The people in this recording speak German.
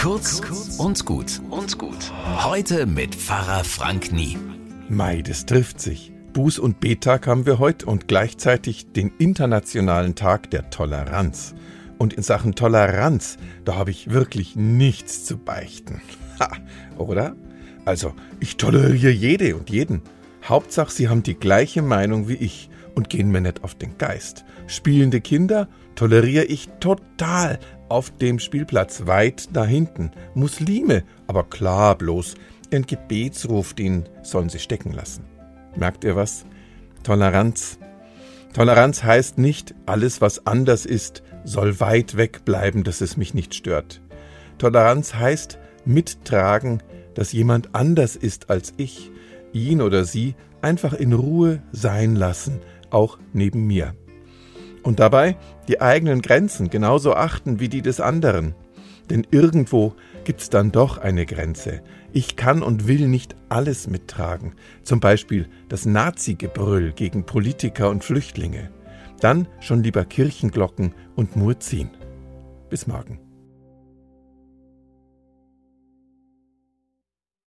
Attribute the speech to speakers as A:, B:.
A: Kurz und gut und gut. Heute mit Pfarrer Frank Nie.
B: Mai, das trifft sich. Buß- und Betag haben wir heute und gleichzeitig den Internationalen Tag der Toleranz. Und in Sachen Toleranz, da habe ich wirklich nichts zu beichten. Ha, oder? Also, ich toleriere jede und jeden. Hauptsache, sie haben die gleiche Meinung wie ich und gehen mir nicht auf den Geist. Spielende Kinder toleriere ich total auf dem Spielplatz weit da hinten. Muslime, aber klar bloß, ihren Gebetsruf, den sollen sie stecken lassen. Merkt ihr was? Toleranz. Toleranz heißt nicht, alles was anders ist, soll weit weg bleiben, dass es mich nicht stört. Toleranz heißt mittragen, dass jemand anders ist als ich, ihn oder sie einfach in Ruhe sein lassen, auch neben mir. Und dabei die eigenen Grenzen genauso achten wie die des anderen. Denn irgendwo gibt's dann doch eine Grenze. Ich kann und will nicht alles mittragen, zum Beispiel das Nazi-Gebrüll gegen Politiker und Flüchtlinge. Dann schon lieber Kirchenglocken und Muezzin. Bis morgen.